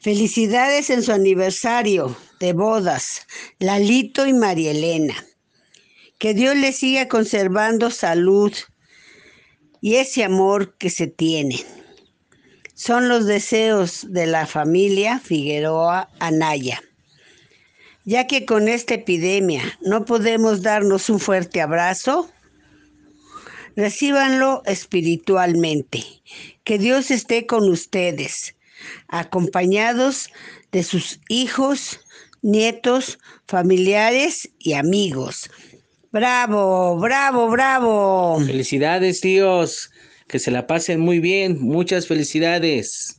Felicidades en su aniversario de bodas, Lalito y María Elena. Que Dios les siga conservando salud y ese amor que se tienen. Son los deseos de la familia Figueroa Anaya. Ya que con esta epidemia no podemos darnos un fuerte abrazo, recíbanlo espiritualmente. Que Dios esté con ustedes, acompañados de sus hijos, nietos, familiares y amigos. Bravo, bravo, bravo. Felicidades, tíos. Que se la pasen muy bien. Muchas felicidades.